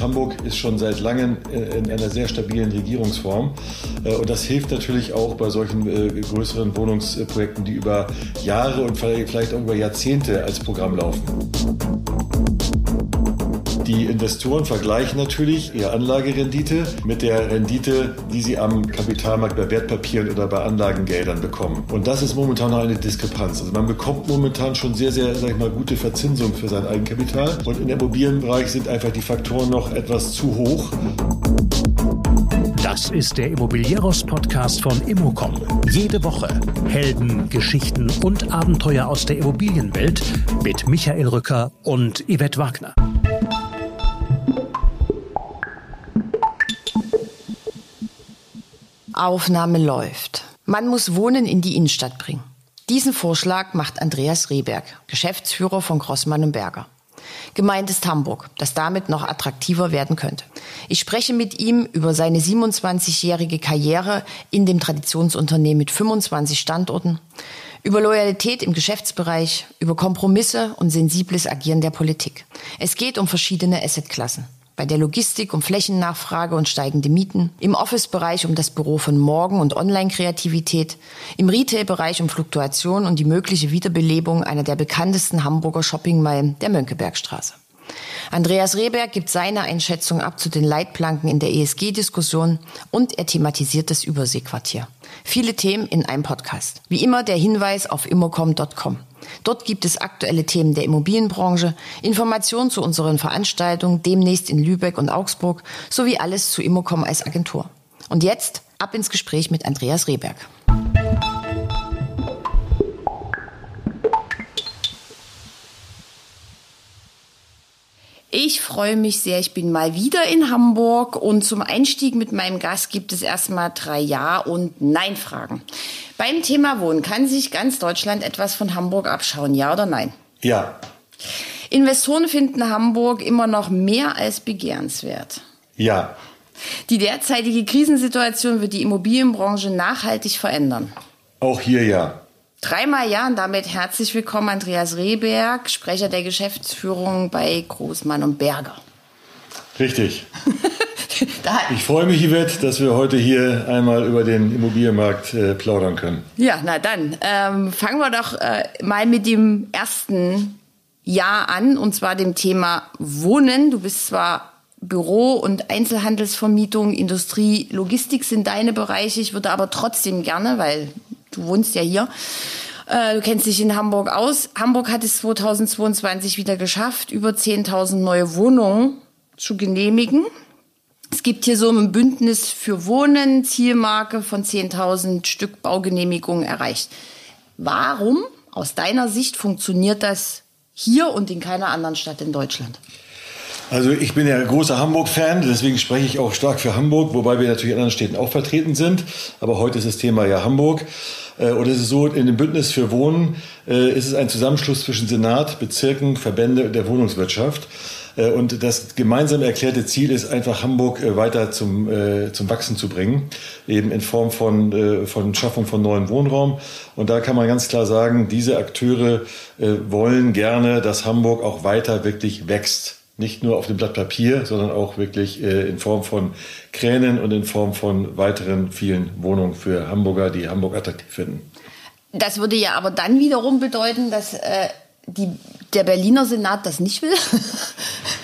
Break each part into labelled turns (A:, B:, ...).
A: Hamburg ist schon seit langem äh, in einer sehr stabilen Regierungsform. Äh, und das hilft natürlich auch bei solchen äh, größeren Wohnungsprojekten, die über Jahre und vielleicht auch über Jahrzehnte als Programm laufen. Die Investoren vergleichen natürlich ihre Anlagerendite mit der Rendite, die sie am Kapitalmarkt bei Wertpapieren oder bei Anlagengeldern bekommen. Und das ist momentan noch eine Diskrepanz. Also man bekommt momentan schon sehr, sehr, sag ich mal, gute Verzinsung für sein Eigenkapital. Und im Immobilienbereich sind einfach die Faktoren noch etwas zu hoch.
B: Das ist der Immobilieros-Podcast von Immocom. Jede Woche Helden, Geschichten und Abenteuer aus der Immobilienwelt mit Michael Rücker und Yvette Wagner.
C: Aufnahme läuft. Man muss Wohnen in die Innenstadt bringen. Diesen Vorschlag macht Andreas Rehberg, Geschäftsführer von Grossmann und Berger. Gemeint ist Hamburg, das damit noch attraktiver werden könnte. Ich spreche mit ihm über seine 27-jährige Karriere in dem Traditionsunternehmen mit 25 Standorten, über Loyalität im Geschäftsbereich, über Kompromisse und sensibles Agieren der Politik. Es geht um verschiedene Assetklassen bei der Logistik um Flächennachfrage und steigende Mieten, im Office-Bereich um das Büro von morgen und Online-Kreativität, im Retail-Bereich um Fluktuation und die mögliche Wiederbelebung einer der bekanntesten Hamburger Shoppingmeilen der Mönckebergstraße. Andreas Rehberg gibt seine Einschätzung ab zu den Leitplanken in der ESG-Diskussion und er thematisiert das Überseequartier. Viele Themen in einem Podcast. Wie immer der Hinweis auf immocom.com. Dort gibt es aktuelle Themen der Immobilienbranche, Informationen zu unseren Veranstaltungen demnächst in Lübeck und Augsburg sowie alles zu Immocom als Agentur. Und jetzt ab ins Gespräch mit Andreas Rehberg. Ich freue mich sehr. Ich bin mal wieder in Hamburg und zum Einstieg mit meinem Gast gibt es erstmal drei Ja- und Nein-Fragen. Beim Thema Wohnen kann sich ganz Deutschland etwas von Hamburg abschauen, ja oder nein?
A: Ja.
C: Investoren finden Hamburg immer noch mehr als begehrenswert.
A: Ja.
C: Die derzeitige Krisensituation wird die Immobilienbranche nachhaltig verändern.
A: Auch hier ja.
C: Dreimal ja und damit herzlich willkommen Andreas Rehberg, Sprecher der Geschäftsführung bei Großmann und Berger.
A: Richtig. ich freue mich, Yvette, dass wir heute hier einmal über den Immobilienmarkt äh, plaudern können.
C: Ja, na dann ähm, fangen wir doch äh, mal mit dem ersten Jahr an, und zwar dem Thema Wohnen. Du bist zwar Büro- und Einzelhandelsvermietung, Industrie, Logistik sind deine Bereiche. Ich würde aber trotzdem gerne, weil du wohnst ja hier. Äh, du kennst dich in Hamburg aus. Hamburg hat es 2022 wieder geschafft, über 10.000 neue Wohnungen zu genehmigen. Es gibt hier so ein Bündnis für Wohnen, Zielmarke von 10.000 Stück Baugenehmigungen erreicht. Warum aus deiner Sicht funktioniert das hier und in keiner anderen Stadt in Deutschland?
A: Also ich bin ja großer Hamburg-Fan, deswegen spreche ich auch stark für Hamburg, wobei wir natürlich in anderen Städten auch vertreten sind. Aber heute ist das Thema ja Hamburg. Äh, und es ist so, in dem Bündnis für Wohnen äh, ist es ein Zusammenschluss zwischen Senat, Bezirken, Verbände der Wohnungswirtschaft. Äh, und das gemeinsam erklärte Ziel ist einfach, Hamburg weiter zum, zum Wachsen zu bringen, eben in Form von, von Schaffung von neuem Wohnraum. Und da kann man ganz klar sagen, diese Akteure wollen gerne, dass Hamburg auch weiter wirklich wächst nicht nur auf dem Blatt Papier, sondern auch wirklich äh, in Form von Kränen und in Form von weiteren vielen Wohnungen für Hamburger, die Hamburg attraktiv finden.
C: Das würde ja aber dann wiederum bedeuten, dass äh, die, der Berliner Senat das nicht will?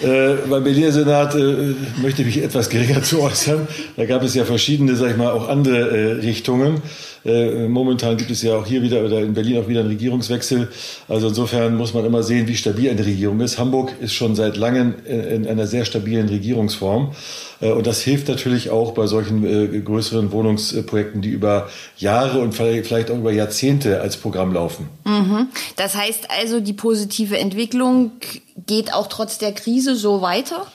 A: Äh, beim Berliner Senat äh, möchte ich mich etwas geringer zu äußern. Da gab es ja verschiedene, sag ich mal, auch andere äh, Richtungen. Äh, momentan gibt es ja auch hier wieder oder in Berlin auch wieder einen Regierungswechsel. Also insofern muss man immer sehen, wie stabil eine Regierung ist. Hamburg ist schon seit langem in einer sehr stabilen Regierungsform. Äh, und das hilft natürlich auch bei solchen äh, größeren Wohnungsprojekten, die über Jahre und vielleicht auch über Jahrzehnte als Programm laufen.
C: Mhm. Das heißt also, die positive Entwicklung geht auch trotz der Krise so weiter?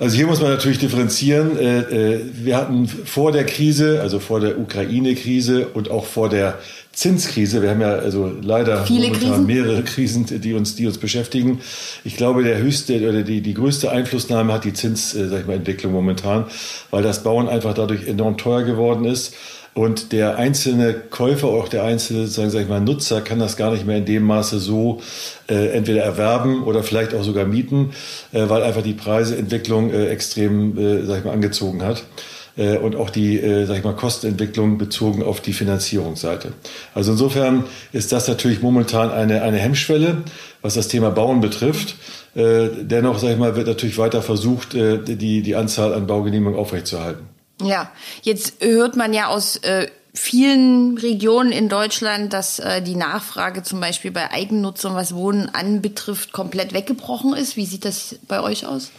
A: Also hier muss man natürlich differenzieren. Äh, äh, wir hatten vor der Krise, also vor der Ukraine-Krise und auch vor der Zinskrise, wir haben ja also leider
C: Viele momentan Krisen.
A: mehrere Krisen, die uns, die uns beschäftigen. Ich glaube, der höchste oder die, die größte Einflussnahme hat die Zins, äh, sag ich mal, Entwicklung momentan, weil das Bauen einfach dadurch enorm teuer geworden ist. Und der einzelne Käufer, auch der einzelne, sagen, sag ich mal, Nutzer kann das gar nicht mehr in dem Maße so äh, entweder erwerben oder vielleicht auch sogar mieten, äh, weil einfach die Preiseentwicklung äh, extrem, äh, sag ich mal, angezogen hat äh, und auch die, äh, sag ich mal, Kostenentwicklung bezogen auf die Finanzierungsseite. Also insofern ist das natürlich momentan eine, eine Hemmschwelle, was das Thema Bauen betrifft. Äh, dennoch, sag ich mal, wird natürlich weiter versucht, äh, die, die Anzahl an Baugenehmigungen aufrechtzuerhalten.
C: Ja, jetzt hört man ja aus äh, vielen Regionen in Deutschland, dass äh, die Nachfrage zum Beispiel bei Eigennutzung, was Wohnen anbetrifft, komplett weggebrochen ist. Wie sieht das bei euch aus?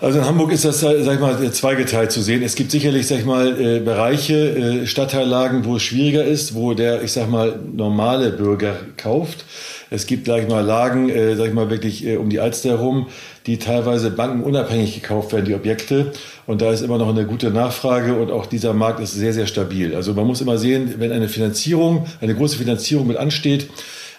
A: Also in Hamburg ist das, sag ich mal, zweigeteilt zu sehen. Es gibt sicherlich, sag ich mal, äh, Bereiche, äh, Stadtteillagen, wo es schwieriger ist, wo der, ich sag mal, normale Bürger kauft. Es gibt, sag ich mal, Lagen, äh, sag ich mal, wirklich äh, um die Alster herum, die teilweise bankenunabhängig gekauft werden, die Objekte. Und da ist immer noch eine gute Nachfrage und auch dieser Markt ist sehr, sehr stabil. Also man muss immer sehen, wenn eine Finanzierung, eine große Finanzierung mit ansteht,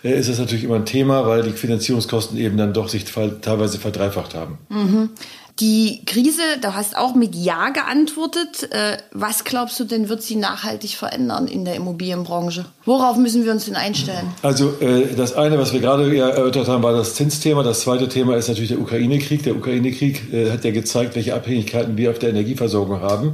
A: äh, ist das natürlich immer ein Thema, weil die Finanzierungskosten eben dann doch sich teilweise verdreifacht haben.
C: Mhm. Die Krise, da hast auch mit Ja geantwortet. Äh, was glaubst du denn, wird sie nachhaltig verändern in der Immobilienbranche? Worauf müssen wir uns denn einstellen?
A: Also äh, das eine, was wir gerade erörtert haben, war das Zinsthema. Das zweite Thema ist natürlich der Ukraine-Krieg. Der Ukraine-Krieg äh, hat ja gezeigt, welche Abhängigkeiten wir auf der Energieversorgung haben.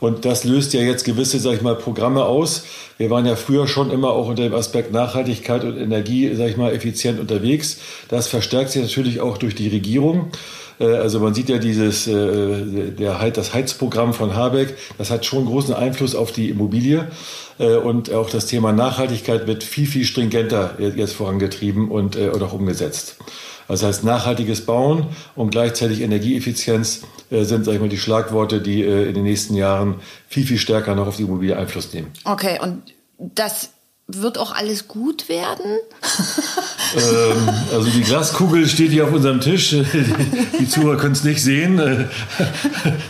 A: Und das löst ja jetzt gewisse, sag ich mal, Programme aus. Wir waren ja früher schon immer auch unter dem Aspekt Nachhaltigkeit und Energie, sag ich mal, effizient unterwegs. Das verstärkt sich natürlich auch durch die Regierung. Äh, also man sieht ja dieses, äh, der, das Heizprogramm von Habeck, das hat schon großen Einfluss auf die Immobilie. Äh, und auch das Thema Nachhaltigkeit wird viel, viel stringenter jetzt vorangetrieben und, und auch umgesetzt. Das heißt, nachhaltiges Bauen und gleichzeitig Energieeffizienz sind, sag ich mal, die Schlagworte, die in den nächsten Jahren viel, viel stärker noch auf die Immobilie Einfluss nehmen.
C: Okay, und das wird auch alles gut werden?
A: ähm, also die Glaskugel steht hier auf unserem Tisch. Die Zuhörer können es nicht sehen.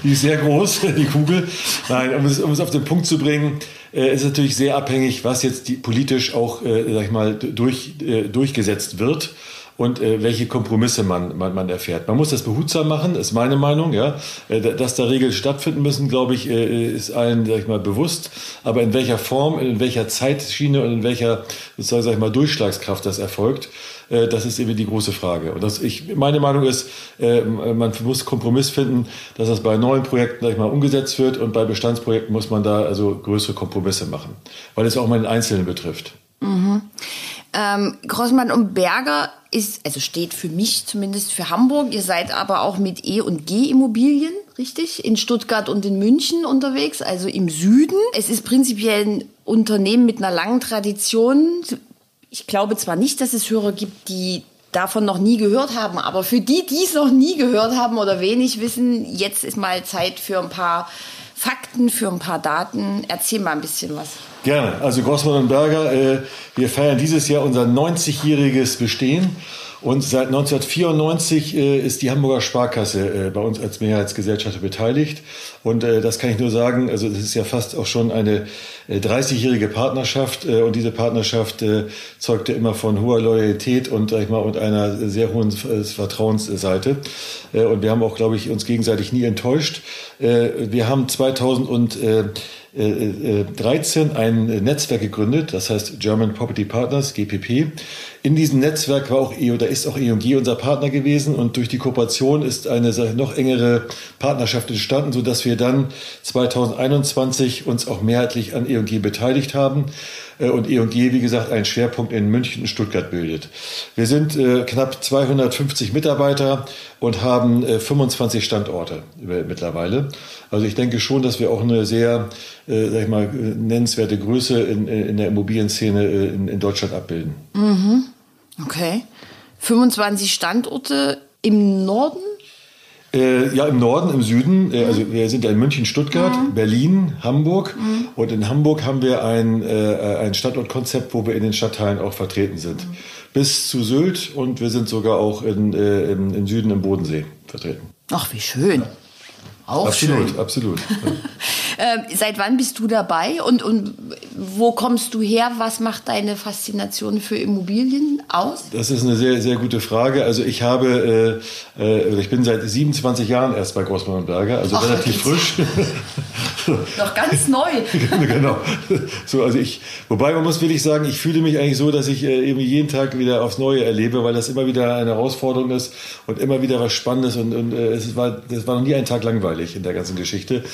A: Die ist sehr groß, die Kugel. Nein, um es, um es auf den Punkt zu bringen, äh, ist natürlich sehr abhängig, was jetzt die, politisch auch, äh, sag ich mal, durch, äh, durchgesetzt wird und äh, welche Kompromisse man, man, man erfährt. Man muss das behutsam machen, ist meine Meinung. Ja, äh, dass da Regeln stattfinden müssen, glaube ich, äh, ist allen, sag ich mal, bewusst. Aber in welcher Form, in welcher Zeitschiene und in welcher, sozusagen, sag ich mal, Durchschlagskraft das erfolgt, äh, das ist eben die große Frage. Und das, ich, meine Meinung ist, äh, man muss Kompromiss finden, dass das bei neuen Projekten, sag ich mal, umgesetzt wird und bei Bestandsprojekten muss man da also größere Kompromisse machen, weil es auch mal den Einzelnen betrifft.
C: Mhm. Ähm, Grossmann und Berger ist, also steht für mich zumindest für Hamburg. Ihr seid aber auch mit E und G Immobilien, richtig? In Stuttgart und in München unterwegs, also im Süden. Es ist prinzipiell ein Unternehmen mit einer langen Tradition. Ich glaube zwar nicht, dass es Hörer gibt, die davon noch nie gehört haben, aber für die, die es noch nie gehört haben oder wenig wissen, jetzt ist mal Zeit für ein paar Fakten, für ein paar Daten. Erzähl mal ein bisschen was.
A: Gerne. Also Grossmann und Berger, äh, wir feiern dieses Jahr unser 90-jähriges Bestehen. Und seit 1994 äh, ist die Hamburger Sparkasse äh, bei uns als Mehrheitsgesellschaft beteiligt. Und äh, das kann ich nur sagen, also das ist ja fast auch schon eine 30-jährige äh, Partnerschaft. Äh, und diese Partnerschaft äh, zeugte immer von hoher Loyalität und, sag ich mal, und einer sehr hohen Vertrauensseite. und wir haben auch, glaube ich, uns gegenseitig nie enttäuscht. wir haben 2000 und 13 ein Netzwerk gegründet, das heißt German Property Partners, GPP. In diesem Netzwerk war auch EO, da ist auch EOG unser Partner gewesen und durch die Kooperation ist eine noch engere Partnerschaft entstanden, so dass wir dann 2021 uns auch mehrheitlich an EOG beteiligt haben. Äh, und E&G, wie gesagt, einen Schwerpunkt in München und Stuttgart bildet. Wir sind äh, knapp 250 Mitarbeiter und haben äh, 25 Standorte mittlerweile. Also ich denke schon, dass wir auch eine sehr, äh, sag ich mal, nennenswerte Größe in, in der Immobilienszene äh, in, in Deutschland abbilden.
C: Mhm. Okay. 25 Standorte im Norden?
A: Äh, ja, im Norden, im Süden. Äh, also wir sind ja in München, Stuttgart, mhm. Berlin, Hamburg. Mhm. Und in Hamburg haben wir ein, äh, ein Standortkonzept, wo wir in den Stadtteilen auch vertreten sind. Mhm. Bis zu Sylt und wir sind sogar auch in, äh, im, im Süden im Bodensee vertreten.
C: Ach, wie schön. Ja.
A: Auch absolut, schön. absolut.
C: äh, seit wann bist du dabei und, und wo kommst du her? Was macht deine Faszination für Immobilien aus?
A: Das ist eine sehr, sehr gute Frage. Also ich habe, äh, äh, ich bin seit 27 Jahren erst bei Grossmann und Berger, also Ach, relativ frisch.
C: Noch ganz neu.
A: genau. So, also ich, wobei man muss wirklich sagen, ich fühle mich eigentlich so, dass ich äh, irgendwie jeden Tag wieder aufs Neue erlebe, weil das immer wieder eine Herausforderung ist und immer wieder was Spannendes und, und äh, es war, das war noch nie ein Tag langweilig in der ganzen Geschichte.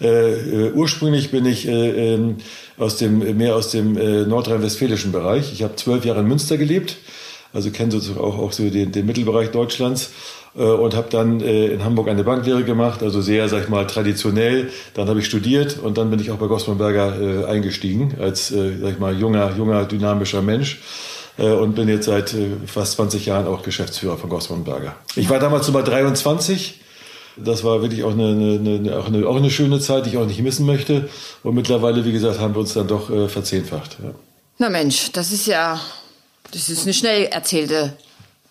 A: Äh, äh, ursprünglich bin ich äh, ähm, aus dem, mehr aus dem äh, nordrhein-westfälischen Bereich. Ich habe zwölf Jahre in Münster gelebt, also kenne sozusagen auch, auch so den, den Mittelbereich Deutschlands äh, und habe dann äh, in Hamburg eine Banklehre gemacht, also sehr, sag ich mal, traditionell. Dann habe ich studiert und dann bin ich auch bei Gossmann Berger äh, eingestiegen als, sag ich mal, junger, junger, dynamischer Mensch und bin jetzt seit fast 20 Jahren auch Geschäftsführer von Gossmann Berger. Ich war damals Nummer 23. Das war wirklich auch eine, eine, auch, eine, auch eine schöne Zeit, die ich auch nicht missen möchte. Und mittlerweile, wie gesagt, haben wir uns dann doch äh, verzehnfacht. Ja.
C: Na Mensch, das ist ja, das ist eine schnell erzählte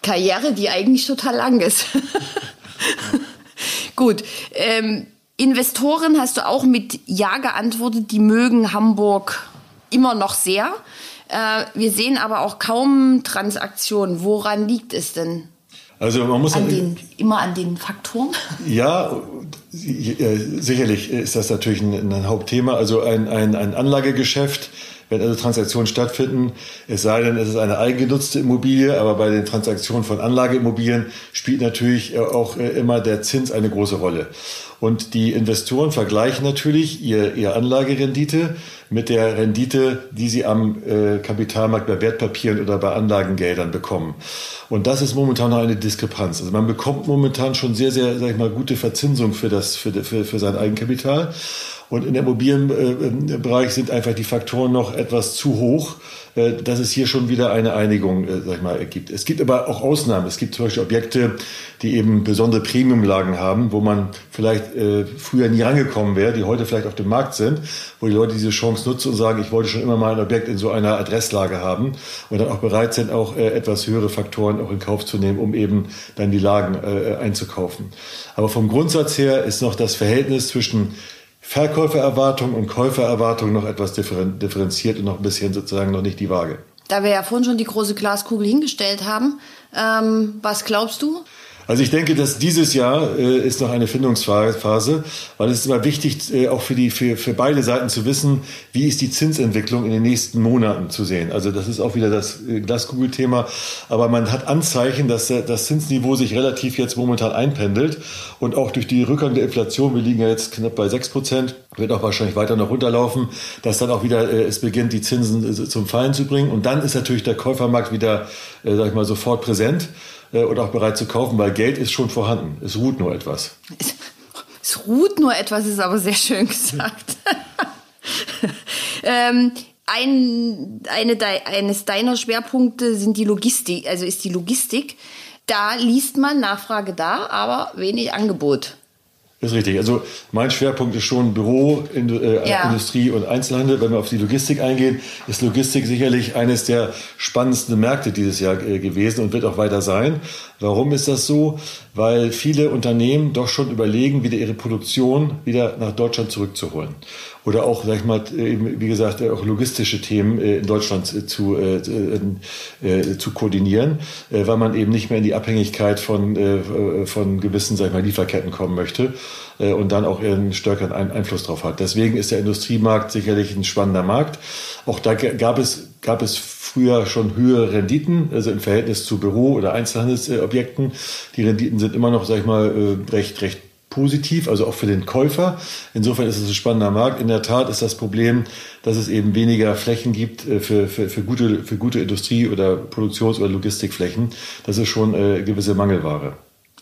C: Karriere, die eigentlich total lang ist. Gut. Ähm, Investoren hast du auch mit Ja geantwortet, die mögen Hamburg immer noch sehr. Äh, wir sehen aber auch kaum Transaktionen. Woran liegt es denn?
A: Also man muss
C: an den, immer an den Faktoren.
A: Ja, sicherlich ist das natürlich ein, ein Hauptthema. Also ein, ein, ein Anlagegeschäft wenn also Transaktionen stattfinden, es sei denn, es ist eine eigengenutzte Immobilie, aber bei den Transaktionen von Anlageimmobilien spielt natürlich äh, auch äh, immer der Zins eine große Rolle. Und die Investoren vergleichen natürlich ihr, ihr Anlagerendite mit der Rendite, die sie am äh, Kapitalmarkt bei Wertpapieren oder bei Anlagengeldern bekommen. Und das ist momentan noch eine Diskrepanz. Also man bekommt momentan schon sehr, sehr, sag ich mal, gute Verzinsung für das, für, für, für sein Eigenkapital. Und in der Immobilienbereich sind einfach die Faktoren noch etwas zu hoch, äh, dass es hier schon wieder eine Einigung, äh, sag ich mal, gibt. Es gibt aber auch Ausnahmen. Es gibt zum Beispiel Objekte, die eben besondere Premiumlagen haben, wo man vielleicht äh, früher nie rangekommen wäre, die heute vielleicht auf dem Markt sind, wo die Leute diese Chance nutzen und sagen, ich wollte schon immer mal ein Objekt in so einer Adresslage haben und dann auch bereit sind, auch etwas höhere Faktoren auch in Kauf zu nehmen, um eben dann die Lagen einzukaufen. Aber vom Grundsatz her ist noch das Verhältnis zwischen Verkäufererwartung und Käufererwartung noch etwas differenziert und noch ein bisschen sozusagen noch nicht die Waage.
C: Da wir ja vorhin schon die große Glaskugel hingestellt haben, ähm, was glaubst du?
A: Also ich denke, dass dieses Jahr äh, ist noch eine Findungsphase, weil es ist immer wichtig, äh, auch für, die, für, für beide Seiten zu wissen, wie ist die Zinsentwicklung in den nächsten Monaten zu sehen. Also das ist auch wieder das äh, Glaskugel-Thema. Aber man hat Anzeichen, dass äh, das Zinsniveau sich relativ jetzt momentan einpendelt. Und auch durch die Rückgang der Inflation, wir liegen ja jetzt knapp bei 6 Prozent, wird auch wahrscheinlich weiter noch runterlaufen, dass dann auch wieder äh, es beginnt, die Zinsen äh, zum Fallen zu bringen. Und dann ist natürlich der Käufermarkt wieder, äh, sag ich mal, sofort präsent und auch bereit zu kaufen, weil Geld ist schon vorhanden. Es ruht nur etwas.
C: Es, es ruht nur etwas, ist aber sehr schön gesagt. ähm, ein, eine, eines deiner Schwerpunkte sind die Logistik, also ist die Logistik. Da liest man Nachfrage da, aber wenig Angebot.
A: Ist richtig. Also mein Schwerpunkt ist schon Büro, äh, ja. Industrie und Einzelhandel. Wenn wir auf die Logistik eingehen, ist Logistik sicherlich eines der spannendsten Märkte dieses Jahr äh, gewesen und wird auch weiter sein. Warum ist das so? Weil viele Unternehmen doch schon überlegen, wieder ihre Produktion wieder nach Deutschland zurückzuholen oder auch, sag ich mal, eben, wie gesagt, auch logistische Themen äh, in Deutschland zu, äh, äh, zu koordinieren, äh, weil man eben nicht mehr in die Abhängigkeit von, äh, von gewissen, sag ich mal, Lieferketten kommen möchte äh, und dann auch einen stärkeren Einfluss drauf hat. Deswegen ist der Industriemarkt sicherlich ein spannender Markt. Auch da gab es, gab es früher schon höhere Renditen, also im Verhältnis zu Büro- oder Einzelhandelsobjekten. Die Renditen sind immer noch, sag ich mal, recht, recht positiv, also auch für den Käufer. Insofern ist es ein spannender Markt. In der Tat ist das Problem, dass es eben weniger Flächen gibt äh, für, für, für, gute, für gute Industrie- oder Produktions- oder Logistikflächen. Das ist schon äh, gewisse Mangelware.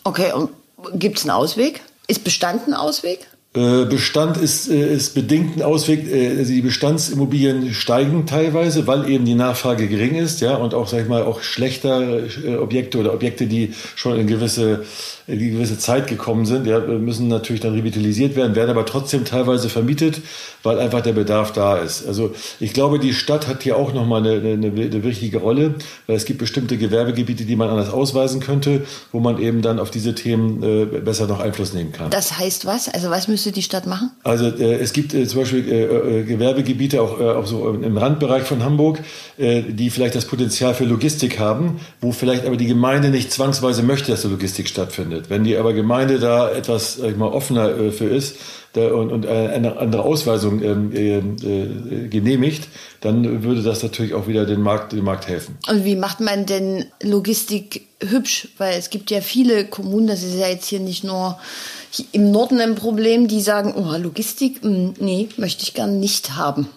C: Okay, und gibt es einen Ausweg? Ist Bestand ein Ausweg?
A: Äh, Bestand ist, äh, ist bedingt ein Ausweg. Äh, also die Bestandsimmobilien steigen teilweise, weil eben die Nachfrage gering ist, ja, und auch, sag ich mal, auch schlechter Objekte oder Objekte, die schon in gewisse die gewisse Zeit gekommen sind, ja, müssen natürlich dann revitalisiert werden, werden aber trotzdem teilweise vermietet, weil einfach der Bedarf da ist. Also ich glaube, die Stadt hat hier auch nochmal eine, eine, eine wichtige Rolle, weil es gibt bestimmte Gewerbegebiete, die man anders ausweisen könnte, wo man eben dann auf diese Themen besser noch Einfluss nehmen kann.
C: Das heißt was? Also was müsste die Stadt machen?
A: Also äh, es gibt äh, zum Beispiel äh, äh, Gewerbegebiete auch, äh, auch so im Randbereich von Hamburg, die vielleicht das Potenzial für Logistik haben, wo vielleicht aber die Gemeinde nicht zwangsweise möchte, dass die Logistik stattfindet. Wenn die aber Gemeinde da etwas sag ich mal, offener äh, für ist, und, und eine andere Ausweisung ähm, äh, genehmigt, dann würde das natürlich auch wieder den Markt, dem Markt helfen.
C: Und wie macht man denn Logistik hübsch? Weil es gibt ja viele Kommunen, das ist ja jetzt hier nicht nur im Norden ein Problem, die sagen, oh, Logistik, mh, nee, möchte ich gern nicht haben.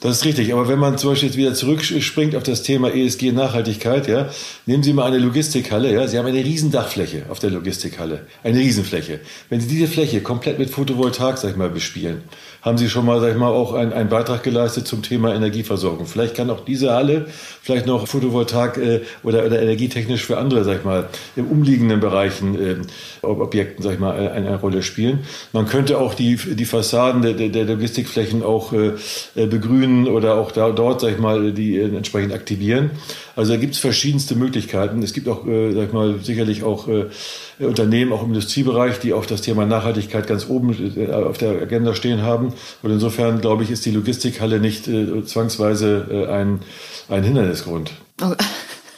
A: Das ist richtig. Aber wenn man zum Beispiel jetzt wieder zurückspringt auf das Thema ESG Nachhaltigkeit, ja, nehmen Sie mal eine Logistikhalle, ja. Sie haben eine riesen Dachfläche auf der Logistikhalle. Eine Riesenfläche. Wenn Sie diese Fläche komplett mit Photovoltaik, sag ich mal, bespielen, haben Sie schon mal, sag ich mal, auch einen, einen Beitrag geleistet zum Thema Energieversorgung. Vielleicht kann auch diese Halle vielleicht noch Photovoltaik äh, oder, oder energietechnisch für andere, sag ich mal, im umliegenden Bereichen, äh, Objekten, sag ich mal, eine, eine Rolle spielen. Man könnte auch die, die Fassaden der, der Logistikflächen auch äh, äh, begrünen oder auch da, dort, sag ich mal, die äh, entsprechend aktivieren. Also da gibt es verschiedenste Möglichkeiten. Es gibt auch, äh, sag ich mal, sicherlich auch äh, Unternehmen, auch im Industriebereich, die auch das Thema Nachhaltigkeit ganz oben äh, auf der Agenda stehen haben. Und insofern, glaube ich, ist die Logistikhalle nicht äh, zwangsweise äh, ein, ein Hindernisgrund. Oh.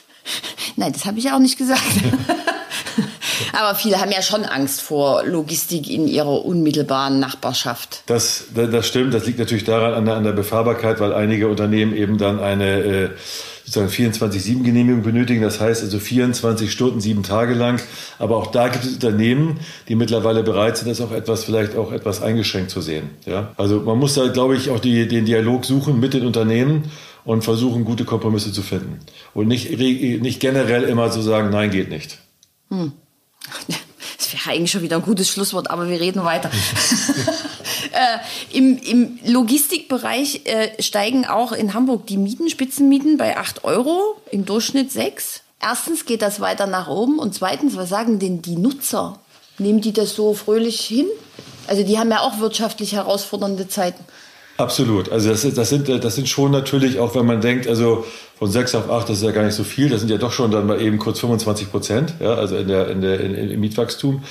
C: Nein, das habe ich auch nicht gesagt. Aber viele haben ja schon Angst vor Logistik in ihrer unmittelbaren Nachbarschaft.
A: Das, das stimmt. Das liegt natürlich daran an der, an der Befahrbarkeit, weil einige Unternehmen eben dann eine sozusagen 24-7-Genehmigung benötigen. Das heißt also 24 Stunden, sieben Tage lang. Aber auch da gibt es Unternehmen, die mittlerweile bereit sind, das auch etwas, vielleicht auch etwas eingeschränkt zu sehen. Ja? Also man muss da, glaube ich, auch die, den Dialog suchen mit den Unternehmen und versuchen, gute Kompromisse zu finden. Und nicht, nicht generell immer zu sagen, nein, geht nicht. Hm.
C: Das wäre eigentlich schon wieder ein gutes Schlusswort, aber wir reden weiter. äh, im, Im Logistikbereich äh, steigen auch in Hamburg die Mieten, Spitzenmieten bei 8 Euro, im Durchschnitt 6. Erstens geht das weiter nach oben und zweitens, was sagen denn die Nutzer? Nehmen die das so fröhlich hin? Also die haben ja auch wirtschaftlich herausfordernde Zeiten.
A: Absolut. Also das, das, sind, das sind schon natürlich, auch wenn man denkt, also von 6 auf 8, das ist ja gar nicht so viel, das sind ja doch schon dann mal eben kurz 25 Prozent, ja, also in der, in der, in, im Mietwachstum.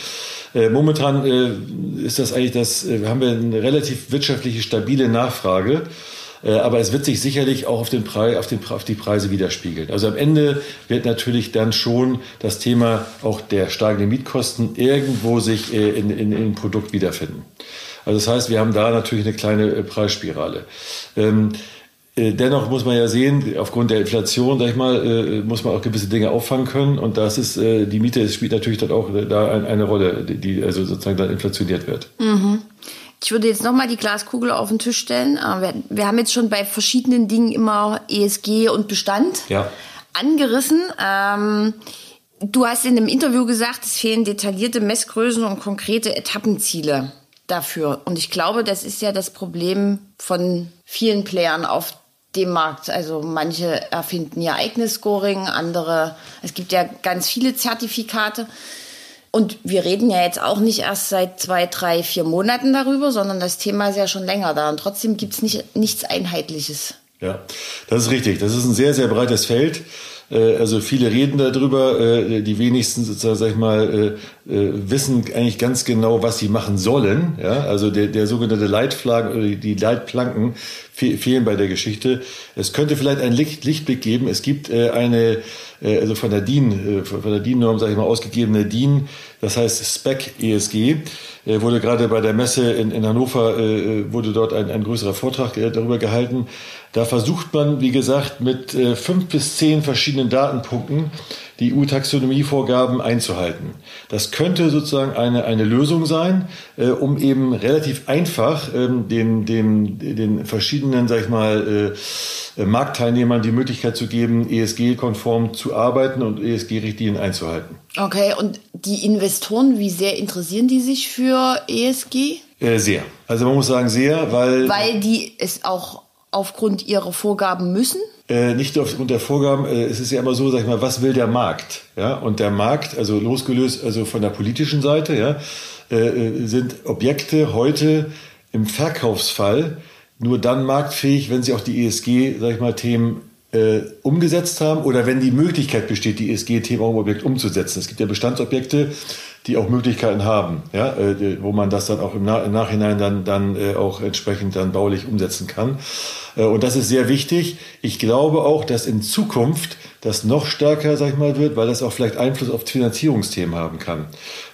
A: Äh, momentan äh, ist das eigentlich das, äh, haben wir eine relativ wirtschaftliche, stabile Nachfrage. Äh, aber es wird sich sicherlich auch auf, den Preis, auf, den, auf die Preise widerspiegeln. Also am Ende wird natürlich dann schon das Thema auch der steigenden Mietkosten irgendwo sich äh, in, in, in im Produkt wiederfinden. Also das heißt, wir haben da natürlich eine kleine äh, Preisspirale. Ähm, äh, Dennoch muss man ja sehen, aufgrund der Inflation, sag ich mal, äh, muss man auch gewisse Dinge auffangen können. Und das ist, die Miete spielt natürlich dann auch da eine Rolle, die also sozusagen dann inflationiert wird.
C: Mhm. Ich würde jetzt nochmal die Glaskugel auf den Tisch stellen. Wir haben jetzt schon bei verschiedenen Dingen immer ESG und Bestand ja. angerissen. Ähm, du hast in einem Interview gesagt, es fehlen detaillierte Messgrößen und konkrete Etappenziele dafür. Und ich glaube, das ist ja das Problem von vielen Playern auf dem Markt. Also manche erfinden ihr eigenes Scoring, andere, es gibt ja ganz viele Zertifikate. Und wir reden ja jetzt auch nicht erst seit zwei, drei, vier Monaten darüber, sondern das Thema ist ja schon länger da. Und trotzdem gibt es nicht, nichts Einheitliches.
A: Ja, das ist richtig. Das ist ein sehr, sehr breites Feld. Äh, also viele reden darüber, äh, die wenigsten sozusagen, sag ich mal, äh, wissen eigentlich ganz genau, was sie machen sollen. Ja, also der, der sogenannte Leitflaggen oder die Leitplanken fehlen bei der Geschichte. Es könnte vielleicht einen Licht, Lichtblick geben. Es gibt eine, also von der DIN, von der DIN-Norm, sage ich mal, ausgegebene DIN, das heißt Spec ESG, wurde gerade bei der Messe in, in Hannover, wurde dort ein, ein größerer Vortrag darüber gehalten. Da versucht man, wie gesagt, mit äh, fünf bis zehn verschiedenen Datenpunkten die EU-Taxonomievorgaben einzuhalten. Das könnte sozusagen eine, eine Lösung sein, äh, um eben relativ einfach ähm, den, den, den verschiedenen, sag ich mal, äh, Marktteilnehmern die Möglichkeit zu geben, ESG-konform zu arbeiten und ESG-Richtlinien einzuhalten.
C: Okay, und die Investoren, wie sehr interessieren die sich für ESG?
A: Äh, sehr. Also man muss sagen sehr, weil...
C: Weil die es auch aufgrund ihrer Vorgaben müssen?
A: Äh, nicht aufgrund der Vorgaben. Äh, es ist ja immer so, sag ich mal, was will der Markt? Ja, und der Markt, also losgelöst, also von der politischen Seite, ja, äh, äh sind Objekte heute im Verkaufsfall nur dann marktfähig, wenn sie auch die ESG, sag ich mal, Themen äh, umgesetzt haben oder wenn die Möglichkeit besteht, die ESG-Themen auch Objekt umzusetzen. Es gibt ja Bestandsobjekte, die auch Möglichkeiten haben, ja, äh, wo man das dann auch im, Na im Nachhinein dann, dann äh, auch entsprechend dann baulich umsetzen kann. Äh, und das ist sehr wichtig. Ich glaube auch, dass in Zukunft das noch stärker, sag ich mal, wird, weil das auch vielleicht Einfluss auf Finanzierungsthemen haben kann.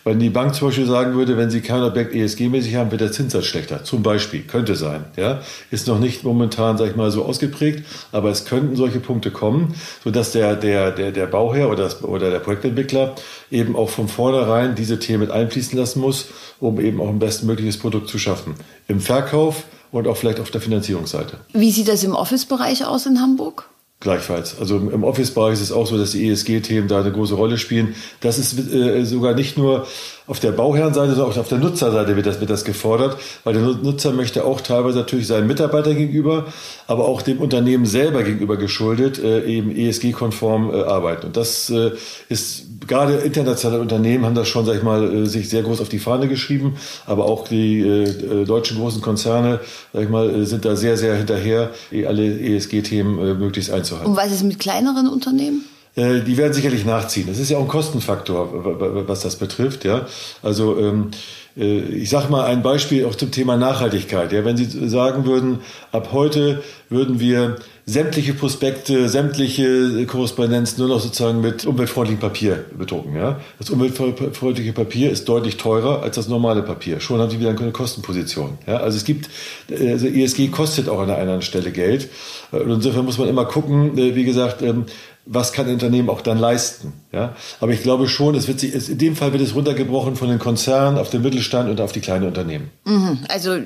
A: Wenn die Bank zum Beispiel sagen würde, wenn sie kein Objekt ESG-mäßig haben, wird der Zinssatz schlechter. Zum Beispiel. Könnte sein. Ja? Ist noch nicht momentan, sag ich mal, so ausgeprägt, aber es könnten solche Punkte kommen, sodass der, der, der, der Bauherr oder, das, oder der Projektentwickler eben auch von vornherein diese Themen mit einfließen lassen muss, um eben auch ein bestmögliches Produkt zu schaffen. Im Verkauf und auch vielleicht auf der Finanzierungsseite.
C: Wie sieht das im Office-Bereich aus in Hamburg?
A: Gleichfalls. Also im Office-Bereich ist es auch so, dass die ESG-Themen da eine große Rolle spielen. Das ist äh, sogar nicht nur auf der Bauherrenseite, sondern auch auf der Nutzerseite wird das, wird das gefordert, weil der Nutzer möchte auch teilweise natürlich seinen Mitarbeitern gegenüber, aber auch dem Unternehmen selber gegenüber geschuldet, äh, eben ESG-konform äh, arbeiten. Und das äh, ist gerade internationale Unternehmen haben das schon, sag ich mal, äh, sich sehr groß auf die Fahne geschrieben, aber auch die äh, äh deutschen großen Konzerne, sag ich mal, äh, sind da sehr, sehr hinterher, alle ESG-Themen äh, möglichst einzuhalten.
C: Und was ist mit kleineren Unternehmen?
A: die werden sicherlich nachziehen. Das ist ja auch ein Kostenfaktor, was das betrifft. Ja, also ähm, äh, ich sage mal ein Beispiel auch zum Thema Nachhaltigkeit. Ja, wenn Sie sagen würden, ab heute würden wir sämtliche Prospekte, sämtliche Korrespondenz nur noch sozusagen mit umweltfreundlichem Papier bedrucken. Ja? Das umweltfreundliche Papier ist deutlich teurer als das normale Papier. Schon haben Sie wieder eine Kostenposition. Ja? Also es gibt, also ESG kostet auch an einer anderen Stelle Geld. Und insofern muss man immer gucken, äh, wie gesagt, ähm, was kann ein Unternehmen auch dann leisten. Ja? Aber ich glaube schon, es wird sich, in dem Fall wird es runtergebrochen von den Konzernen auf den Mittelstand und auf die kleinen Unternehmen.
C: Mhm. Also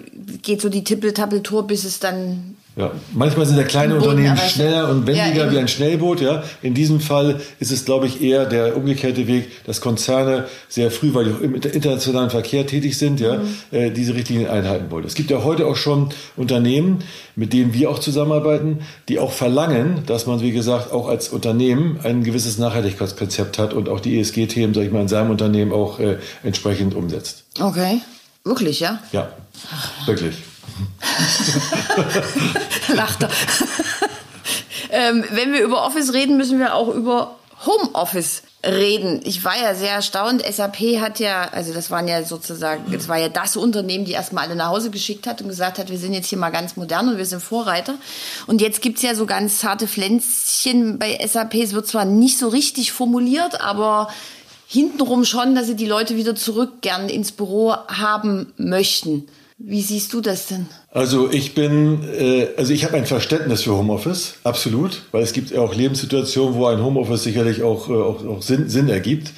C: geht so die Tippel-Tappel-Tour, bis es dann
A: ja, manchmal sind ja kleine Unternehmen schneller und wendiger ja, wie ein Schnellboot. Ja, in diesem Fall ist es, glaube ich, eher der umgekehrte Weg, dass Konzerne sehr früh, weil die auch im internationalen Verkehr tätig sind, ja, mhm. äh, diese Richtlinien einhalten wollen. Es gibt ja heute auch schon Unternehmen, mit denen wir auch zusammenarbeiten, die auch verlangen, dass man, wie gesagt, auch als Unternehmen ein gewisses Nachhaltigkeitskonzept hat und auch die ESG-Themen, sage ich mal, in seinem Unternehmen auch äh, entsprechend umsetzt.
C: Okay, wirklich, ja?
A: Ja, wirklich.
C: Lacht er. ähm, wenn wir über Office reden, müssen wir auch über Homeoffice reden. Ich war ja sehr erstaunt. SAP hat ja, also das waren ja sozusagen, das war ja das Unternehmen, die erstmal alle nach Hause geschickt hat und gesagt hat, wir sind jetzt hier mal ganz modern und wir sind Vorreiter. Und jetzt gibt's ja so ganz zarte Pflänzchen bei SAP. Es wird zwar nicht so richtig formuliert, aber hintenrum schon, dass sie die Leute wieder zurück gern ins Büro haben möchten. Wie siehst du das denn?
A: Also ich bin, äh, also ich habe ein Verständnis für Homeoffice, absolut, weil es gibt auch Lebenssituationen, wo ein Homeoffice sicherlich auch, äh, auch, auch Sinn, Sinn ergibt.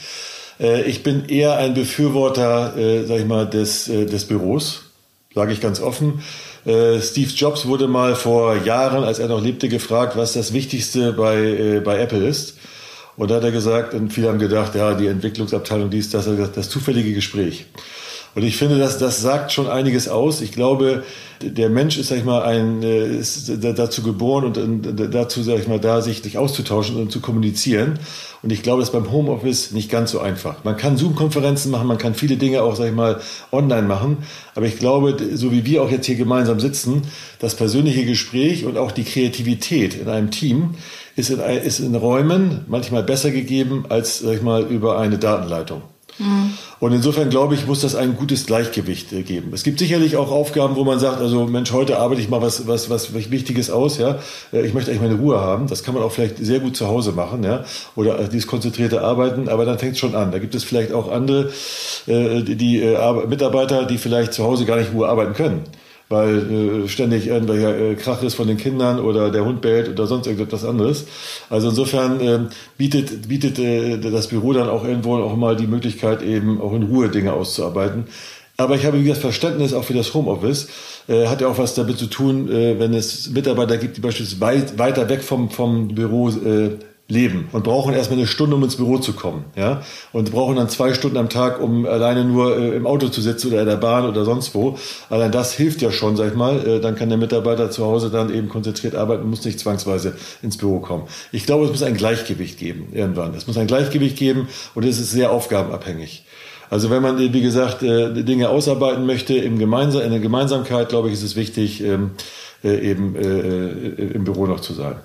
A: Äh, ich bin eher ein Befürworter, äh, sag ich mal, des, äh, des Büros, sage ich ganz offen. Äh, Steve Jobs wurde mal vor Jahren, als er noch lebte, gefragt, was das Wichtigste bei, äh, bei Apple ist. Und da hat er gesagt, und viele haben gedacht, ja, die Entwicklungsabteilung, dies, das, das, das zufällige Gespräch. Und ich finde, das, das sagt schon einiges aus. Ich glaube, der Mensch ist, sag ich mal, ein, äh, ist dazu geboren und dazu, sag ich mal, da sich, sich auszutauschen und zu kommunizieren. Und ich glaube, das ist beim Homeoffice nicht ganz so einfach. Man kann Zoom-Konferenzen machen, man kann viele Dinge auch, sag ich mal, online machen. Aber ich glaube, so wie wir auch jetzt hier gemeinsam sitzen, das persönliche Gespräch und auch die Kreativität in einem Team ist in, ist in Räumen manchmal besser gegeben als, sag ich mal, über eine Datenleitung. Mhm. Und insofern glaube ich, muss das ein gutes Gleichgewicht äh, geben. Es gibt sicherlich auch Aufgaben, wo man sagt, also Mensch, heute arbeite ich mal was, was, was Wichtiges aus, ja. Äh, ich möchte eigentlich meine Ruhe haben. Das kann man auch vielleicht sehr gut zu Hause machen, ja. Oder äh, dieses konzentrierte Arbeiten, aber dann fängt es schon an. Da gibt es vielleicht auch andere, die, die Mitarbeiter, die vielleicht zu Hause gar nicht Ruhe arbeiten können weil äh, ständig irgendwelcher äh, Krach ist von den Kindern oder der Hund bellt oder sonst irgendetwas anderes. Also insofern äh, bietet, bietet äh, das Büro dann auch irgendwo auch mal die Möglichkeit, eben auch in Ruhe Dinge auszuarbeiten. Aber ich habe, gesagt, Verständnis auch für das Homeoffice. Äh, hat ja auch was damit zu tun, äh, wenn es Mitarbeiter gibt, die beispielsweise weit, weiter weg vom, vom Büro äh, leben und brauchen erstmal eine Stunde, um ins Büro zu kommen. Ja? Und brauchen dann zwei Stunden am Tag, um alleine nur äh, im Auto zu sitzen oder in der Bahn oder sonst wo. Allein das hilft ja schon, sag ich mal. Äh, dann kann der Mitarbeiter zu Hause dann eben konzentriert arbeiten und muss nicht zwangsweise ins Büro kommen. Ich glaube, es muss ein Gleichgewicht geben irgendwann. Es muss ein Gleichgewicht geben und es ist sehr aufgabenabhängig. Also wenn man, wie gesagt, äh, Dinge ausarbeiten möchte im Gemeinsam, in der Gemeinsamkeit, glaube ich, ist es wichtig, ähm, äh, eben äh, im Büro noch zu sein.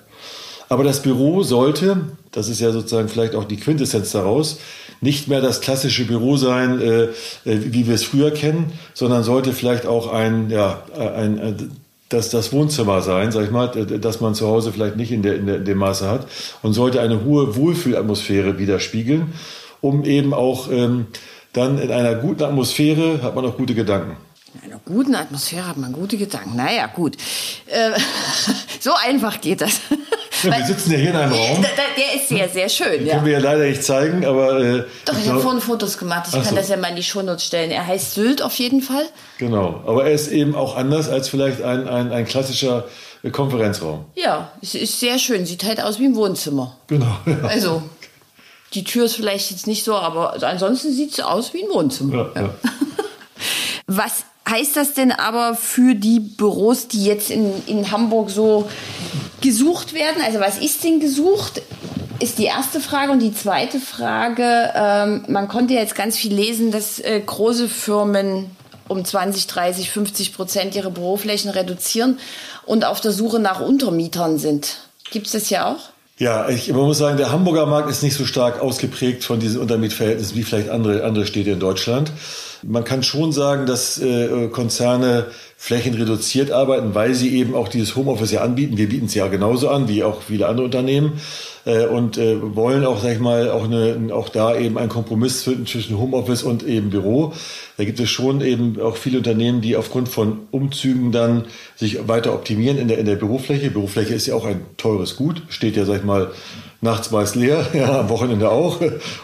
A: Aber das Büro sollte, das ist ja sozusagen vielleicht auch die Quintessenz daraus, nicht mehr das klassische Büro sein, äh, äh wie wir es früher kennen, sondern sollte vielleicht auch ein, ja, ein, ein das, das Wohnzimmer sein, sag ich mal, dass man zu Hause vielleicht nicht in, der, in, der, in dem Maße hat und sollte eine hohe Wohlfühlatmosphäre widerspiegeln, um eben auch ähm, dann in einer guten Atmosphäre hat man auch gute Gedanken.
C: In einer guten Atmosphäre hat man gute Gedanken. Naja, gut. Äh, so einfach geht das.
A: Ja, wir sitzen ja hier in einem Raum.
C: Der, der ist sehr, sehr schön.
A: Den
C: ja.
A: können wir ja leider nicht zeigen, aber. Äh,
C: Doch, ich, ich habe vorhin Fotos gemacht. Ich Ach kann so. das ja mal in die Shownotes stellen. Er heißt Sylt auf jeden Fall.
A: Genau. Aber er ist eben auch anders als vielleicht ein, ein, ein klassischer äh, Konferenzraum.
C: Ja, es ist sehr schön. Sieht halt aus wie ein Wohnzimmer.
A: Genau.
C: Ja. Also, die Tür ist vielleicht jetzt nicht so, aber ansonsten sieht es aus wie ein Wohnzimmer. Ja, ja. Was heißt das denn aber für die Büros, die jetzt in, in Hamburg so gesucht werden? Also was ist denn gesucht? Ist die erste Frage. Und die zweite Frage, ähm, man konnte jetzt ganz viel lesen, dass äh, große Firmen um 20, 30, 50 Prozent ihre Büroflächen reduzieren und auf der Suche nach Untermietern sind. Gibt es das ja auch?
A: Ja, ich, man muss sagen, der Hamburger Markt ist nicht so stark ausgeprägt von diesen Untermietverhältnissen wie vielleicht andere, andere Städte in Deutschland. Man kann schon sagen, dass äh, Konzerne flächenreduziert arbeiten, weil sie eben auch dieses Homeoffice ja anbieten. Wir bieten es ja genauso an, wie auch viele andere Unternehmen. Äh, und äh, wollen auch, sag ich mal, auch, eine, auch da eben einen Kompromiss finden zwischen Homeoffice und eben Büro. Da gibt es schon eben auch viele Unternehmen, die aufgrund von Umzügen dann sich weiter optimieren in der, in der Bürofläche. Bürofläche ist ja auch ein teures Gut, steht ja, sag ich mal, nachts meist leer, ja, am Wochenende auch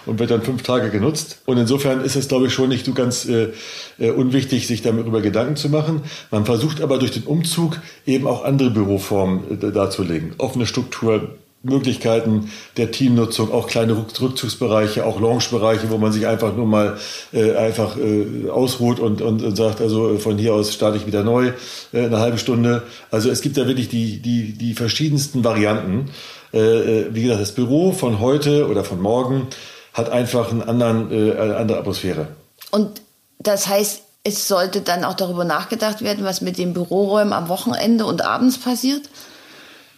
A: und wird dann fünf Tage genutzt. Und insofern ist es, glaube ich, schon nicht so ganz äh, äh, unwichtig, sich darüber Gedanken zu machen. Man versucht aber durch den Umzug eben auch andere Büroformen äh, darzulegen. Offene Struktur, Möglichkeiten der Teamnutzung, auch kleine Rückzugsbereiche, auch Launchbereiche, wo man sich einfach nur mal äh, einfach äh, ausruht und, und, und sagt, also äh, von hier aus starte ich wieder neu, äh, eine halbe Stunde. Also es gibt da wirklich die, die, die verschiedensten Varianten. Äh, äh, wie gesagt, das Büro von heute oder von morgen hat einfach einen anderen, äh, eine andere Atmosphäre.
C: Und das heißt, es sollte dann auch darüber nachgedacht werden, was mit den Büroräumen am Wochenende und abends passiert?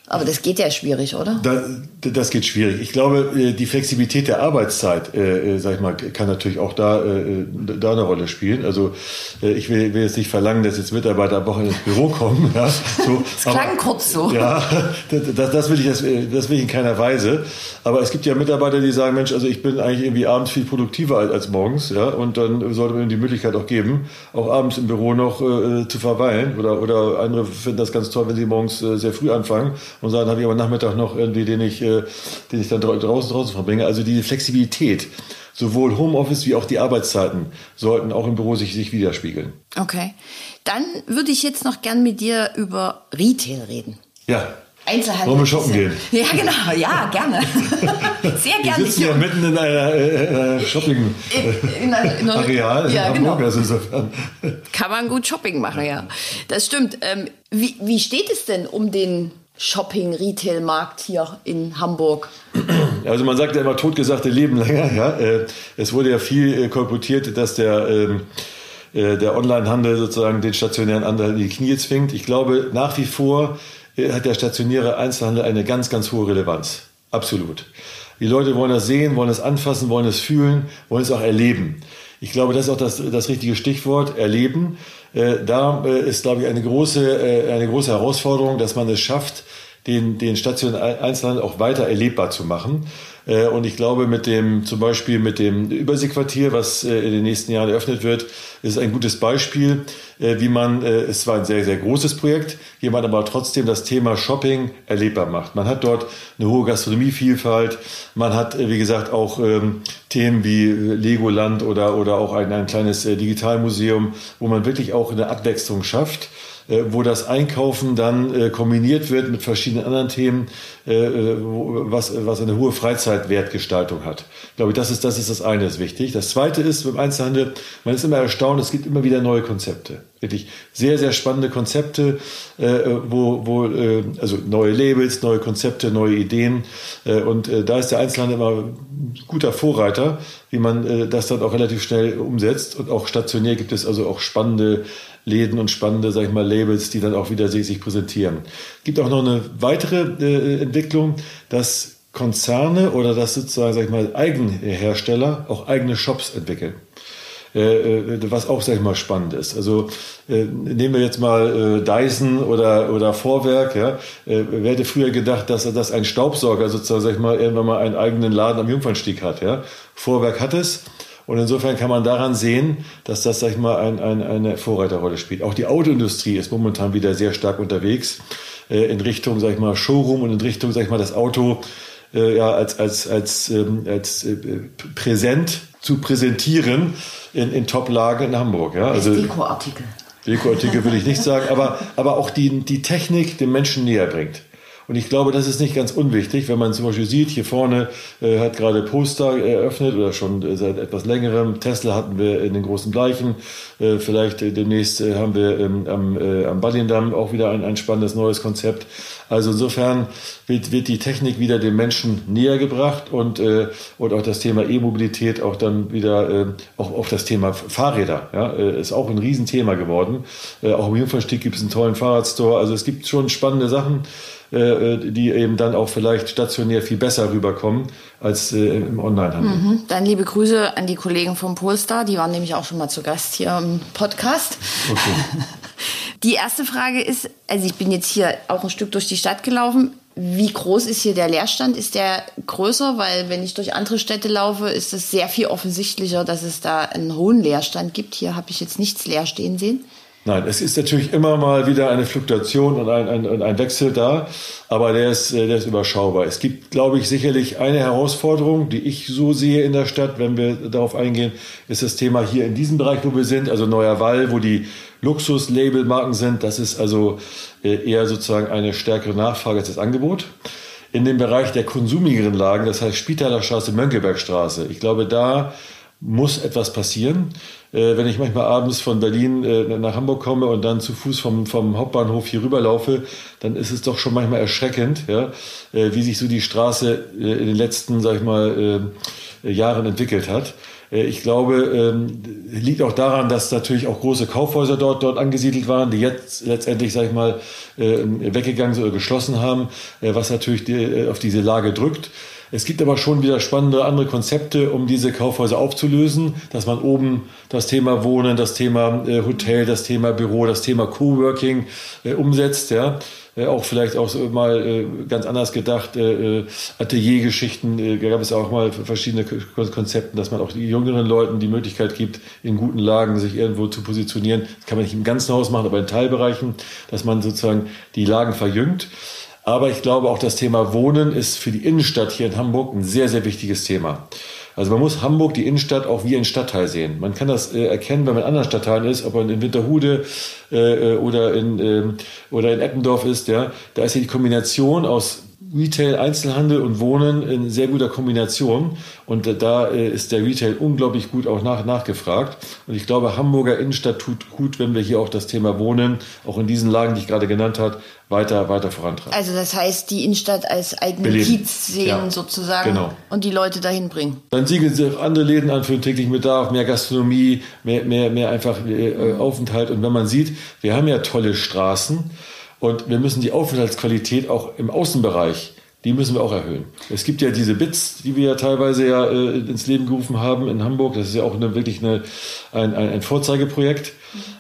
C: Aber das geht ja schwierig, oder?
A: Da, das geht schwierig. Ich glaube, äh, die Flexibilität der Arbeitszeit, äh, äh, sag ich mal, kann natürlich auch da, äh, da eine Rolle spielen. Also äh, ich will, will, jetzt nicht verlangen, dass jetzt Mitarbeiter am Wochenende ins Büro kommen. Ja,
C: so. das klang Aber, kurz so.
A: Ja, das, das, will ich, das, das, will ich in keiner Weise. Aber es gibt ja Mitarbeiter, die sagen, Mensch, also ich bin eigentlich irgendwie abends viel produktiver als, als morgens. Ja, und dann sollte man ihnen die Möglichkeit auch geben, auch abends im Büro noch äh, zu verweilen. Oder, oder andere finden das ganz toll, wenn sie morgens sehr früh anfangen und sagen, habe ich aber Nachmittag noch irgendwie, den ich, äh, den ich dann draußen draußen verbringe. Also die Flexibilität, sowohl Homeoffice wie auch die Arbeitszeiten sollten auch im Büro sich, sich widerspiegeln.
C: Okay. Dann würde ich jetzt noch gern mit dir über Retail reden.
A: Ja.
C: Einzelhandel.
A: Wollen wir shoppen gehen?
C: Ja, genau. Ja, gerne. Sehr gerne.
A: Wir sitzen ja mitten in einer äh, Shopping in, in, in, Areal
C: ja, in Hamburg. Genau. Also insofern. Kann man gut Shopping machen, ja. Das stimmt. Ähm, wie, wie steht es denn um den Shopping-Retail-Markt hier in Hamburg?
A: Also man sagt ja immer totgesagte Leben länger. Ja? Äh, es wurde ja viel äh, kolportiert, dass der, ähm, äh, der Onlinehandel sozusagen den stationären Handel in die Knie zwingt. Ich glaube, nach wie vor hat der stationäre Einzelhandel eine ganz, ganz hohe Relevanz. Absolut. Die Leute wollen das sehen, wollen es anfassen, wollen es fühlen, wollen es auch erleben. Ich glaube, das ist auch das, das richtige Stichwort, erleben. Äh, da äh, ist, glaube ich, eine große, äh, eine große Herausforderung, dass man es schafft, den, den stationären Einzelhandel auch weiter erlebbar zu machen. Äh, und ich glaube, mit dem, zum Beispiel mit dem Überseequartier, was äh, in den nächsten Jahren eröffnet wird, ist ein gutes Beispiel, äh, wie man, es war ein sehr, sehr großes Projekt, wie man aber trotzdem das Thema Shopping erlebbar macht. Man hat dort eine hohe Gastronomievielfalt, man hat, wie gesagt, auch ähm, Themen wie Legoland oder, oder auch ein, ein kleines Digitalmuseum, wo man wirklich auch eine Abwechslung schafft. Äh, wo das Einkaufen dann äh, kombiniert wird mit verschiedenen anderen Themen, äh, was, was eine hohe Freizeitwertgestaltung hat. Ich glaube, das ist, das ist das eine, ist wichtig. Das zweite ist beim Einzelhandel, man ist immer erstaunt, es gibt immer wieder neue Konzepte. Wirklich sehr, sehr spannende Konzepte, wo, wo also neue Labels, neue Konzepte, neue Ideen. und da ist der Einzelhandel immer ein guter Vorreiter, wie man das dann auch relativ schnell umsetzt. Und auch stationär gibt es also auch spannende Läden und spannende, sag ich mal, Labels, die dann auch wieder sich präsentieren. Es gibt auch noch eine weitere äh, Entwicklung, dass Konzerne oder dass sozusagen, sag ich mal, Eigenhersteller auch eigene Shops entwickeln. äh, was auch, sag ich mal, spannend ist. Also äh, nehmen wir jetzt mal äh, Dyson oder, oder Vorwerk. Ja? Äh, wer hätte früher gedacht, dass, dass ein Staubsauger sozusagen, sag ich mal, irgendwann mal einen eigenen Laden am Jungfernstieg hat. Ja? Vorwerk hat es. Und insofern kann man daran sehen, dass das, sag ich mal, ein, ein, eine Vorreiterrolle spielt. Auch die Autoindustrie ist momentan wieder sehr stark unterwegs äh, in Richtung, sag ich mal, Showroom und in Richtung, sag ich mal, das Auto äh, ja, als, als, als, ähm, als äh, präsent zu präsentieren in, in Top-Lagen in Hamburg. Ja?
C: Also, Dekoartikel.
A: Dekoartikel will ich nicht sagen, aber, aber auch die, die Technik den Menschen näher bringt. Und ich glaube, das ist nicht ganz unwichtig, wenn man zum Beispiel sieht, hier vorne äh, hat gerade Poster eröffnet oder schon äh, seit etwas längerem. Tesla hatten wir in den großen Bleichen. Äh, vielleicht äh, demnächst äh, haben wir ähm, am, äh, am Ballindamm auch wieder ein, ein spannendes neues Konzept. Also insofern wird, wird die Technik wieder den Menschen näher gebracht und, äh, und auch das Thema E-Mobilität auch dann wieder, auch, auch das Thema Fahrräder, ja, ist auch ein Riesenthema geworden. Auch im Jungfernstieg gibt es einen tollen Fahrradstore. Also es gibt schon spannende Sachen. Äh, die eben dann auch vielleicht stationär viel besser rüberkommen als äh, im Onlinehandel.
C: Mhm. Dann liebe Grüße an die Kollegen vom Polestar, die waren nämlich auch schon mal zu Gast hier im Podcast. Okay. Die erste Frage ist, also ich bin jetzt hier auch ein Stück durch die Stadt gelaufen. Wie groß ist hier der Leerstand? Ist der größer? Weil wenn ich durch andere Städte laufe, ist es sehr viel offensichtlicher, dass es da einen hohen Leerstand gibt. Hier habe ich jetzt nichts leer stehen sehen.
A: Nein, es ist natürlich immer mal wieder eine Fluktuation und ein, ein, ein Wechsel da, aber der ist, äh, der ist überschaubar. Es gibt, glaube ich, sicherlich eine Herausforderung, die ich so sehe in der Stadt, wenn wir darauf eingehen, ist das Thema hier in diesem Bereich, wo wir sind, also Neuer Wall, wo die Luxus-Label-Marken sind. Das ist also äh, eher sozusagen eine stärkere Nachfrage als das Angebot. In dem Bereich der konsumigeren Lagen, das heißt Spitaler Straße, Mönckebergstraße, ich glaube, da muss etwas passieren äh, wenn ich manchmal abends von Berlin äh, nach Hamburg komme und dann zu Fuß vom, vom Hauptbahnhof hier rüberlaufe, dann ist es doch schon manchmal erschreckend, ja, äh, wie sich so die Straße äh, in den letzten, sag ich mal, äh, Jahren entwickelt hat. Äh, ich glaube, ähm, liegt auch daran, dass natürlich auch große Kaufhäuser dort, dort angesiedelt waren, die jetzt letztendlich, sag ich mal, äh, weggegangen sind oder geschlossen haben, äh, was natürlich auf diese Lage drückt. Es gibt aber schon wieder spannende andere Konzepte, um diese Kaufhäuser aufzulösen, dass man oben das Thema Wohnen, das Thema äh, Hotel, das Thema Büro, das Thema Coworking äh, umsetzt, ja. Äh, auch vielleicht auch mal äh, ganz anders gedacht, äh, Ateliergeschichten, äh, gab es auch mal verschiedene Konzepte, dass man auch die jüngeren Leuten die Möglichkeit gibt, in guten Lagen sich irgendwo zu positionieren. Das kann man nicht im ganzen Haus machen, aber in Teilbereichen, dass man sozusagen die Lagen verjüngt. Aber ich glaube, auch das Thema Wohnen ist für die Innenstadt hier in Hamburg ein sehr, sehr wichtiges Thema. Also man muss Hamburg, die Innenstadt, auch wie ein Stadtteil sehen. Man kann das äh, erkennen, wenn man in anderen Stadtteilen ist, ob man in Winterhude äh, äh oder, in, äh, oder in Eppendorf ist. Ja, Da ist ja die Kombination aus Retail, Einzelhandel und Wohnen in sehr guter Kombination. Und da ist der Retail unglaublich gut auch nach, nachgefragt. Und ich glaube, Hamburger Innenstadt tut gut, wenn wir hier auch das Thema Wohnen, auch in diesen Lagen, die ich gerade genannt habe, weiter, weiter vorantreiben.
C: Also das heißt, die Innenstadt als eigenen Kiez sehen ja, sozusagen genau. und die Leute dahin bringen.
A: Dann siegeln sie auch andere Läden an für den täglichen Bedarf, mehr Gastronomie, mehr, mehr, mehr einfach äh, Aufenthalt. Und wenn man sieht, wir haben ja tolle Straßen, und wir müssen die Aufenthaltsqualität auch im Außenbereich, die müssen wir auch erhöhen. Es gibt ja diese Bits, die wir ja teilweise ja äh, ins Leben gerufen haben in Hamburg. Das ist ja auch eine, wirklich eine, ein, ein, ein Vorzeigeprojekt.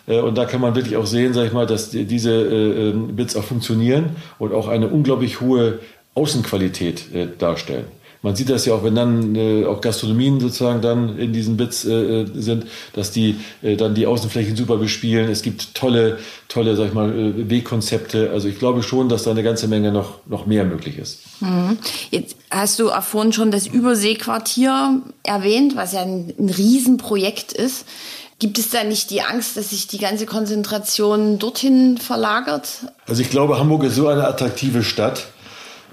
A: Mhm. Äh, und da kann man wirklich auch sehen, sag ich mal, dass die, diese äh, ähm, Bits auch funktionieren und auch eine unglaublich hohe Außenqualität äh, darstellen. Man sieht das ja auch, wenn dann äh, auch Gastronomien sozusagen dann in diesen Bits äh, sind, dass die äh, dann die Außenflächen super bespielen. Es gibt tolle, tolle, sag ich mal, äh, Wegkonzepte. Also ich glaube schon, dass da eine ganze Menge noch, noch mehr möglich ist.
C: Mhm. Jetzt hast du auch vorhin schon das Überseequartier erwähnt, was ja ein, ein Riesenprojekt ist. Gibt es da nicht die Angst, dass sich die ganze Konzentration dorthin verlagert?
A: Also ich glaube, Hamburg ist so eine attraktive Stadt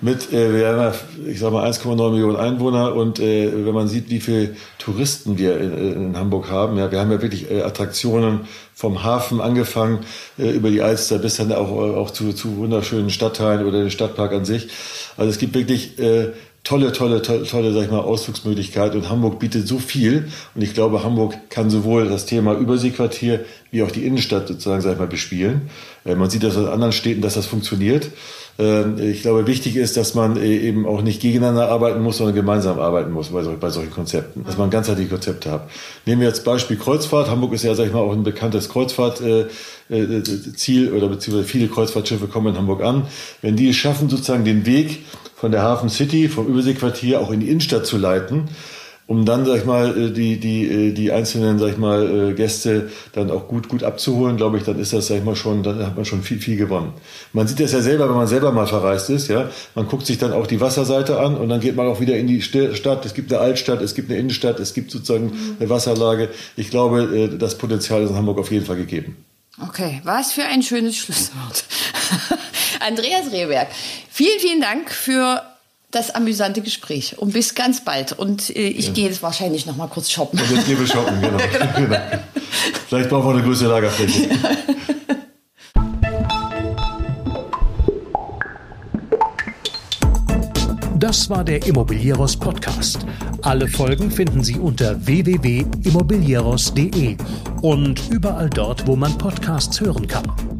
A: mit, äh, wir haben ja, ich sag mal, 1,9 Millionen Einwohner und äh, wenn man sieht, wie viele Touristen wir in, in, Hamburg haben, ja, wir haben ja wirklich äh, Attraktionen vom Hafen angefangen äh, über die Alster bis dann auch, auch zu, zu wunderschönen Stadtteilen oder den Stadtpark an sich. Also es gibt wirklich äh, tolle, tolle, tolle, tolle, sag ich mal, Ausflugsmöglichkeit und Hamburg bietet so viel und ich glaube, Hamburg kann sowohl das Thema Überseequartier wie auch die Innenstadt sozusagen, sag ich mal, bespielen. Äh, man sieht das in anderen Städten, dass das funktioniert. Ähm, ich glaube, wichtig ist, dass man äh, eben auch nicht gegeneinander arbeiten muss, sondern gemeinsam arbeiten muss bei, bei solchen Konzepten, dass man ganzheitliche Konzepte hat. Nehmen wir jetzt Beispiel Kreuzfahrt. Hamburg ist ja, sag ich mal, auch ein bekanntes Kreuzfahrtziel äh, oder beziehungsweise viele Kreuzfahrtschiffe kommen in Hamburg an. Wenn die es schaffen, sozusagen den Weg von der Hafen City, vom Überseequartier auch in die Innenstadt zu leiten, um dann, sag ich mal, äh, die, die, äh, die einzelnen, sag ich mal, äh, Gäste dann auch gut, gut abzuholen, glaube ich, dann ist das, sag ich mal, schon, dann hat man schon viel, viel gewonnen. Man sieht das ja selber, wenn man selber mal verreist ist, ja. Man guckt sich dann auch die Wasserseite an und dann geht man auch wieder in die Stadt. Es gibt eine Altstadt, es gibt eine Innenstadt, es gibt sozusagen eine Wasserlage. Ich glaube, das Potenzial ist in Hamburg auf jeden Fall gegeben.
C: Okay, was für ein schönes Schlusswort. Andreas Rehberg, vielen, vielen Dank für das amüsante Gespräch und bis ganz bald. Und äh, ich ja. gehe jetzt wahrscheinlich noch mal kurz shoppen.
A: Und jetzt gehen wir shoppen, genau. genau. genau. Vielleicht brauchen wir eine größere Lagerfläche. Ja.
B: Das war der Immobilieros Podcast. Alle Folgen finden Sie unter www.immobilieros.de und überall dort, wo man Podcasts hören kann.